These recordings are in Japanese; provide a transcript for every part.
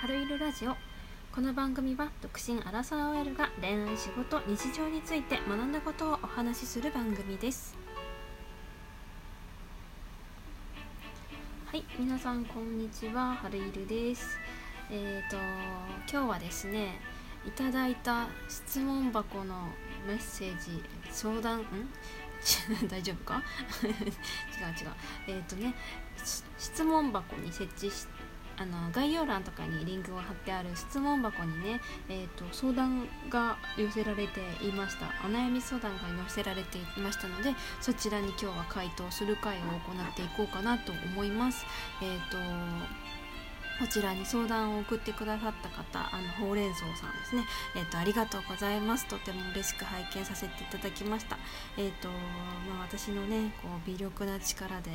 春いるラジオ。この番組は独身アラサー OL が恋愛仕事日常について学んだことをお話しする番組です。はい皆さんこんにちは。春いるです。えーと今日はですねいただいた質問箱のメッセージ相談ん？大丈夫か？違う違う。えっ、ー、とね質問箱に設置しあの概要欄とかにリンクを貼ってある質問箱にね、えーと、相談が寄せられていました。お悩み相談が寄せられていましたのでそちらに今日は回答する会を行っていこうかなと思います。え、ー、とこちらに相談を送ってくださった方あのほうれん草さんですね、えーと、ありがとうございます。とても嬉しく拝見させていただきました。えっ、ー、とまあ、私のねこう微力な力で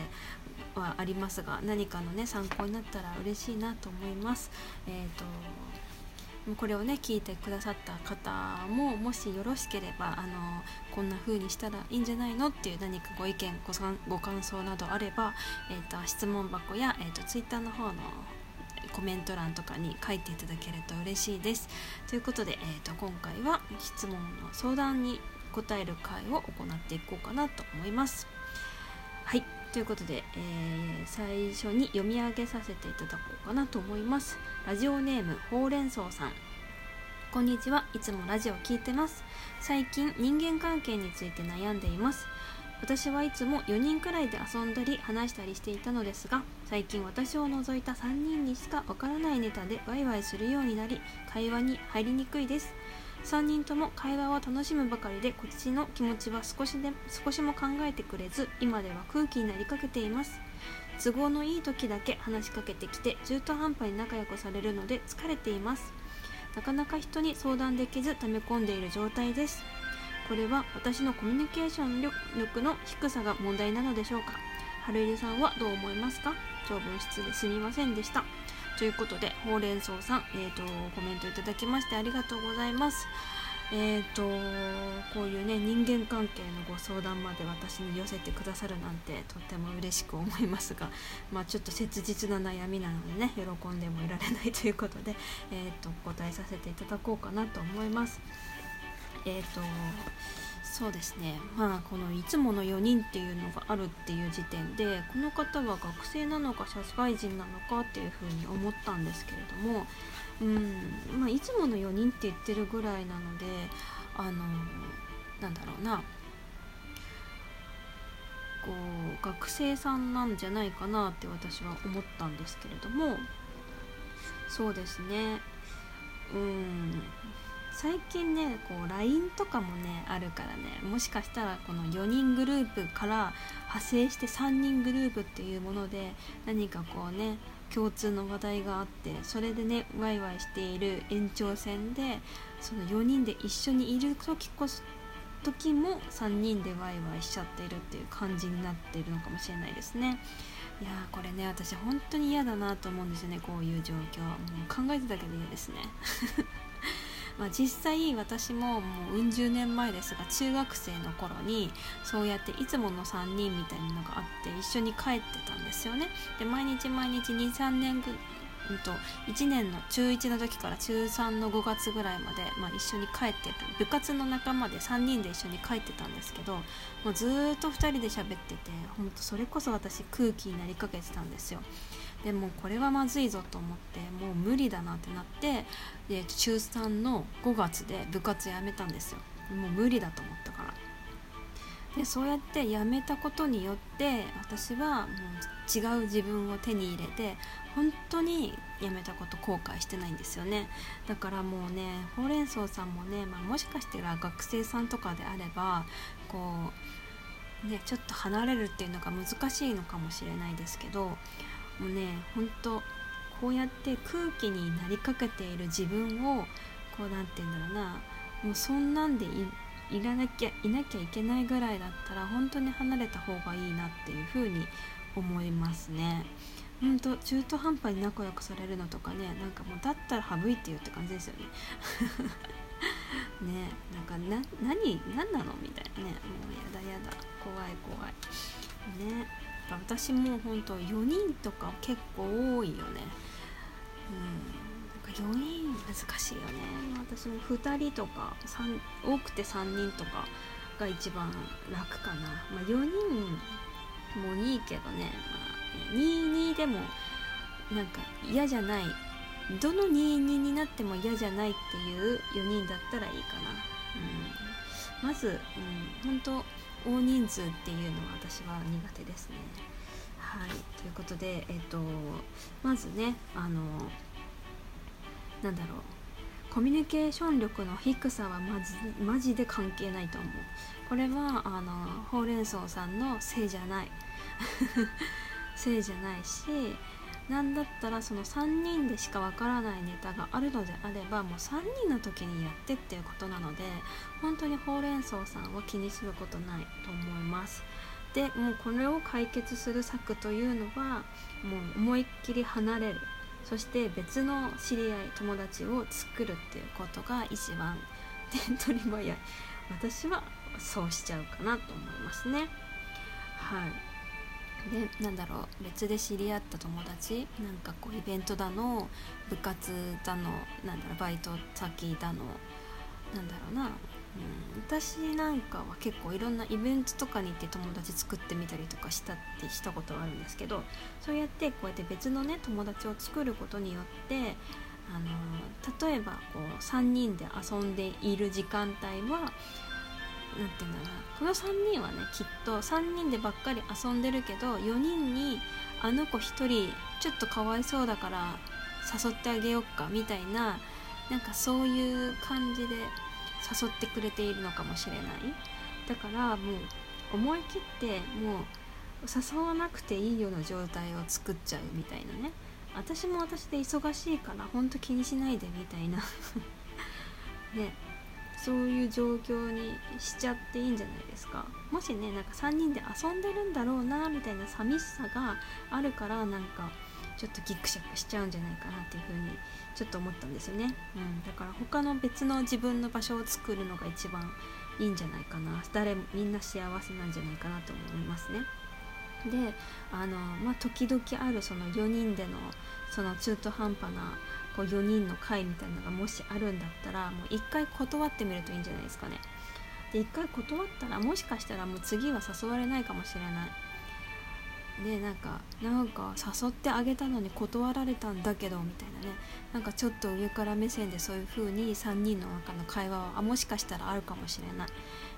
はありますが何かのね参考になったら嬉しいなと思います。えっ、ー、とこれをね聞いてくださった方ももしよろしければあのこんな風にしたらいいんじゃないのっていう何かご意見ごご感想などあれば、えーと、質問箱や、えーと、と Twitter の方のコメント欄とかに書いていただけると嬉しいです。ということで、えーと、今回は質問の相談に答える会を行っていこうかなと思います。はいということで、えー、最初に読み上げさせていただこうかなと思います。ラジオネームほうれん草さん。こんにちは。いつもラジオ聞いてます。最近人間関係について悩んでいます。私はいつも4人くらいで遊んだり話したりしていたのですが最近私を除いた3人にしかわからないネタでワイワイするようになり会話に入りにくいです。3人とも会話を楽しむばかりでこっちの気持ちは少しで少しも考えてくれず今では空気になりかけています。都合のいい時だけ話しかけてきて中途半端に仲良くされるので疲れています。なかなか人に相談できず溜め込んでいる状態です。これは私のコミュニケーション力の低さが問題なのでしょうか？春入さんはどう思いますか？長文失礼すみませんでした。ということでほうれん草さん、えーと、コメントいただきましてありがとうございます。えーとこういうね人間関係のご相談まで私に寄せてくださるなんてとっても嬉しく思いますが、まあ、ちょっと切実な悩みなのでね喜んでもいられないということで、えーと答えさせていただこうかなと思います。えっ、ー、とそうですね。まあこのいつもの4人っていうのがあるっていう時点でこの方は学生なのか社会人なのかっていうふうに思ったんですけれども、うんまあ、いつもの4人って言ってるぐらいなのであのなんだろうな。こう学生さんなんじゃないかなって私は思ったんですけれども。そうですね。うん。最近ねこう LINE とかもねあるからねもしかしたらこの4人グループから派生して3人グループっていうもので何かこうね共通の話題があってそれでねワイワイしている延長線でその4人で一緒にいる時こそ時も3人でワイワイしちゃっているっていう感じになってるのかもしれないですね。いやーこれね私本当に嫌だなと思うんですよねこういう状況。もう考えてただけで嫌ですね。まあ、実際私ももううん十年前ですが中学生の頃にそうやっていつもの3人みたいなのがあって一緒に帰ってたんですよね。で毎日毎日23年うんと1年の中1の時から中3の5月ぐらいまで、まあ、一緒に帰って部活の仲間で3人で一緒に帰ってたんですけどもうずっと2人で喋っててほんとそれこそ私空気になりかけてたんですよ。でもこれはまずいぞと思ってもう無理だなってなってで中3の5月で部活やめたんですよ。もう無理だと思ったから。でそうやって辞めたことによって私はもう違う自分を手に入れて本当に辞めたこと後悔してないんですよね。だからもうねほうれん草さんもね、まあ、もしかしたら学生さんとかであればこうねちょっと離れるっていうのが難しいのかもしれないですけどもうねほんとこうやって空気になりかけている自分をこう何て言うんだろうなもうそんなんでいらなきゃいなきゃいけないぐらいだったら本当に離れた方がいいなっていうふうに思いますね。本当中途半端に仲良くされるのとかねなんかもうだったら省いてよって感じですよね。ねなんかな何何なのみたいなねもうやだやだ怖い怖いね私も本当4人とか結構多いよね。うん。4人難しいよね。私も2人とか多くて3人とかが一番楽かな、まあ、4人もいいけどね、まあ、22でもなんか嫌じゃない。どの22になっても嫌じゃないっていう4人だったらいいかな、うん、まず、うん、本当大人数っていうのは私は苦手ですね。はい。ということでえっ、とまずねあのなんだろう。コミュニケーション力の低さはまずマジで関係ないと思う。これはあのほうれん草さんのせいじゃない。せいじゃないしなんだったらその3人でしかわからないネタがあるのであればもう3人の時にやってっていうことなので本当にほうれん草さんは気にすることないと思います。でもうこれを解決する策というのはもう思いっきり離れる。そして別の知り合い友達を作るっていうことが一番手っ取り早い。私はそうしちゃうかなと思いますね。はい。でなんだろう別で知り合った友達なんかこうイベントだの部活だのなんだろうバイト先だのなんだろうなうん、私なんかは結構いろんなイベントとかに行って友達作ってみたりとかしたってしたことはあるんですけどそうやってこうやって別のね友達を作ることによってあの例えばこう3人で遊んでいる時間帯は何て言うんだろうな。この3人はねきっと3人でばっかり遊んでるけど4人にあの子1人ちょっとかわいそうだから誘ってあげよっかみたいななんかそういう感じで誘ってくれているのかもしれない。だからもう思い切ってもう誘わなくていいような状態を作っちゃうみたいなね。私も私で忙しいからほんと気にしないでみたいな。ね そういう状況にしちゃっていいんじゃないですか。もしねなんか3人で遊んでるんだろうなみたいな寂しさがあるからなんかちょっとギクシャクしちゃうんじゃないかなっていう風にちょっと思ったんですよね、うん、だから他の別の自分の場所を作るのが一番いいんじゃないかな。誰もみんな幸せなんじゃないかなと思いますね。であのまあ時々あるその4人でのその中途半端なこう4人の会みたいなのがもしあるんだったらもう1回断ってみるといいんじゃないですかね。で1回断ったらもしかしたらもう次は誘われないかもしれない。でなんかなんか誘ってあげたのに断られたんだけどみたいなね。なんかちょっと上から目線でそういう風に3人の中の会話はあもしかしたらあるかもしれない。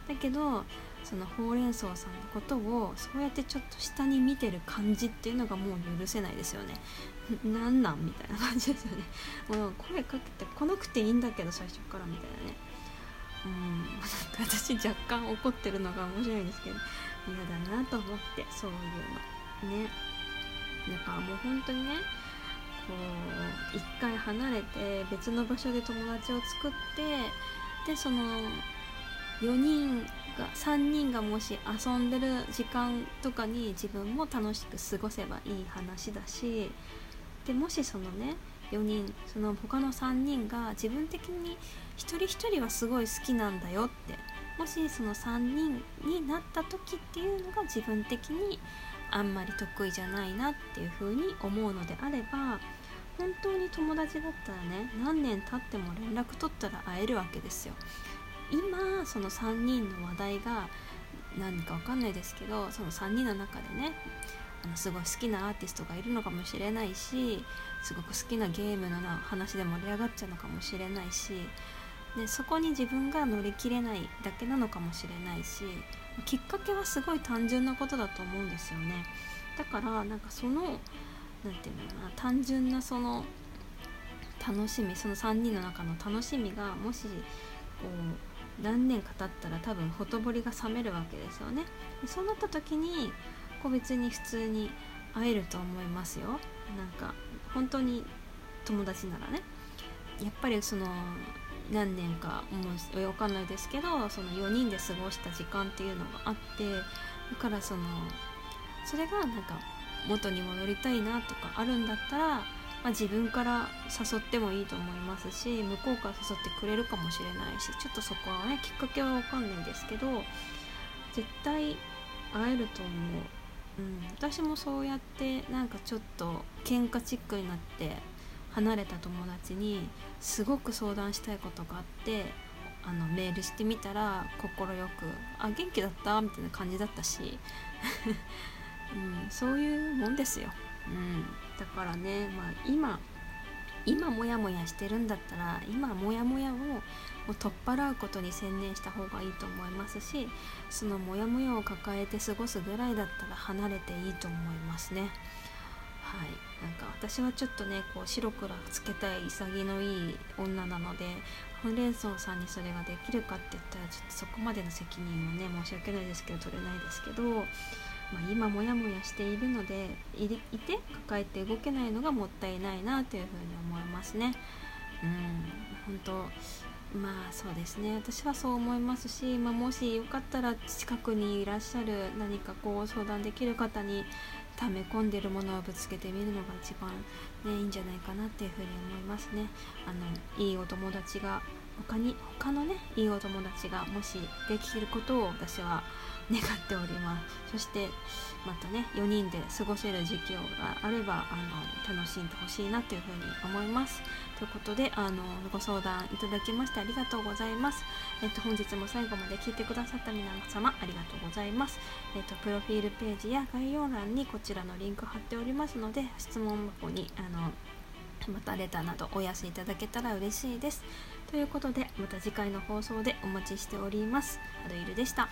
だけどそのほうれん草さんのことをそうやってちょっと下に見てる感じっていうのがもう許せないですよね。なんなんみたいな感じですよね。もう声かけて来なくていいんだけど最初からみたいなね。うん。なんか私若干怒ってるのが面白いんですけど嫌だなと思ってそういうの。ね。だからもう本当にねこう一回離れて別の場所で友達を作ってでその4人が3人がもし遊んでる時間とかに自分も楽しく過ごせばいい話だしでもしそのね4人その他の3人が自分的に一人一人はすごい好きなんだよってもしその3人になった時っていうのが自分的にあんまり得意じゃないなっていう風に思うのであれば本当に友達だったらね何年経っても連絡取ったら会えるわけですよ。今その3人の話題が何か分かんないですけどその3人の中でねあのすごい好きなアーティストがいるのかもしれないしすごく好きなゲームの話で盛り上がっちゃうのかもしれないしでそこに自分が乗り切れないだけなのかもしれないしきっかけはすごい単純なことだと思うんですよね。だからなんかその何て言うのかな単純なその楽しみその3人の中の楽しみがもしこう何年か経ったら多分ほとぼりが冷めるわけですよね。でそうなった時にこう別に普通に会えると思いますよ。なんか本当に友達ならね。やっぱりその何年かもう分かんないですけどその4人で過ごした時間っていうのがあってだからそのそれがなんか元に戻りたいなとかあるんだったら、まあ、自分から誘ってもいいと思いますし向こうから誘ってくれるかもしれないしちょっとそこはねきっかけは分かんないんですけど絶対会えると思う。うん、私もそうやってなんかちょっと喧嘩チックになって離れた友達にすごく相談したいことがあってあのメールしてみたら快く「あ元気だった?」みたいな感じだったし、うん、そういうもんですよ、うん、だからね、まあ、今今モヤモヤしてるんだったら今モヤモヤをもう取っ払うことに専念した方がいいと思いますしそのモヤモヤを抱えて過ごすぐらいだったら離れていいと思いますね。はい、なんか私はちょっとねこう白黒つけたい潔のいい女なのでほうれん草さんにそれができるかって言ったらちょっとそこまでの責任もね申し訳ないですけど取れないですけど、まあ、今モヤモヤしているのでいて抱えて動けないのがもったいないなというふうに思いますね。うん本当まあそうですね私はそう思いますし、まあ、もしよかったら近くにいらっしゃる何かこう相談できる方に溜め込んでるものをぶつけてみるのが一番、ね、いいんじゃないかなっていうふうに思いますね。あのいいお友達が他に他のねいいお友達がもしできることを私は願っております。そしてまたね4人で過ごせる時期があればあの楽しんでほしいなというふうに思います。ということであのご相談いただきましてありがとうございます、えっと、本日も最後まで聞いてくださった皆様ありがとうございます、えっと、プロフィールページや概要欄にこちらのリンク貼っておりますので質問箱にあのまたレターなどお寄せいただけたら嬉しいです。ということでまた次回の放送でお待ちしております。アドイルでした。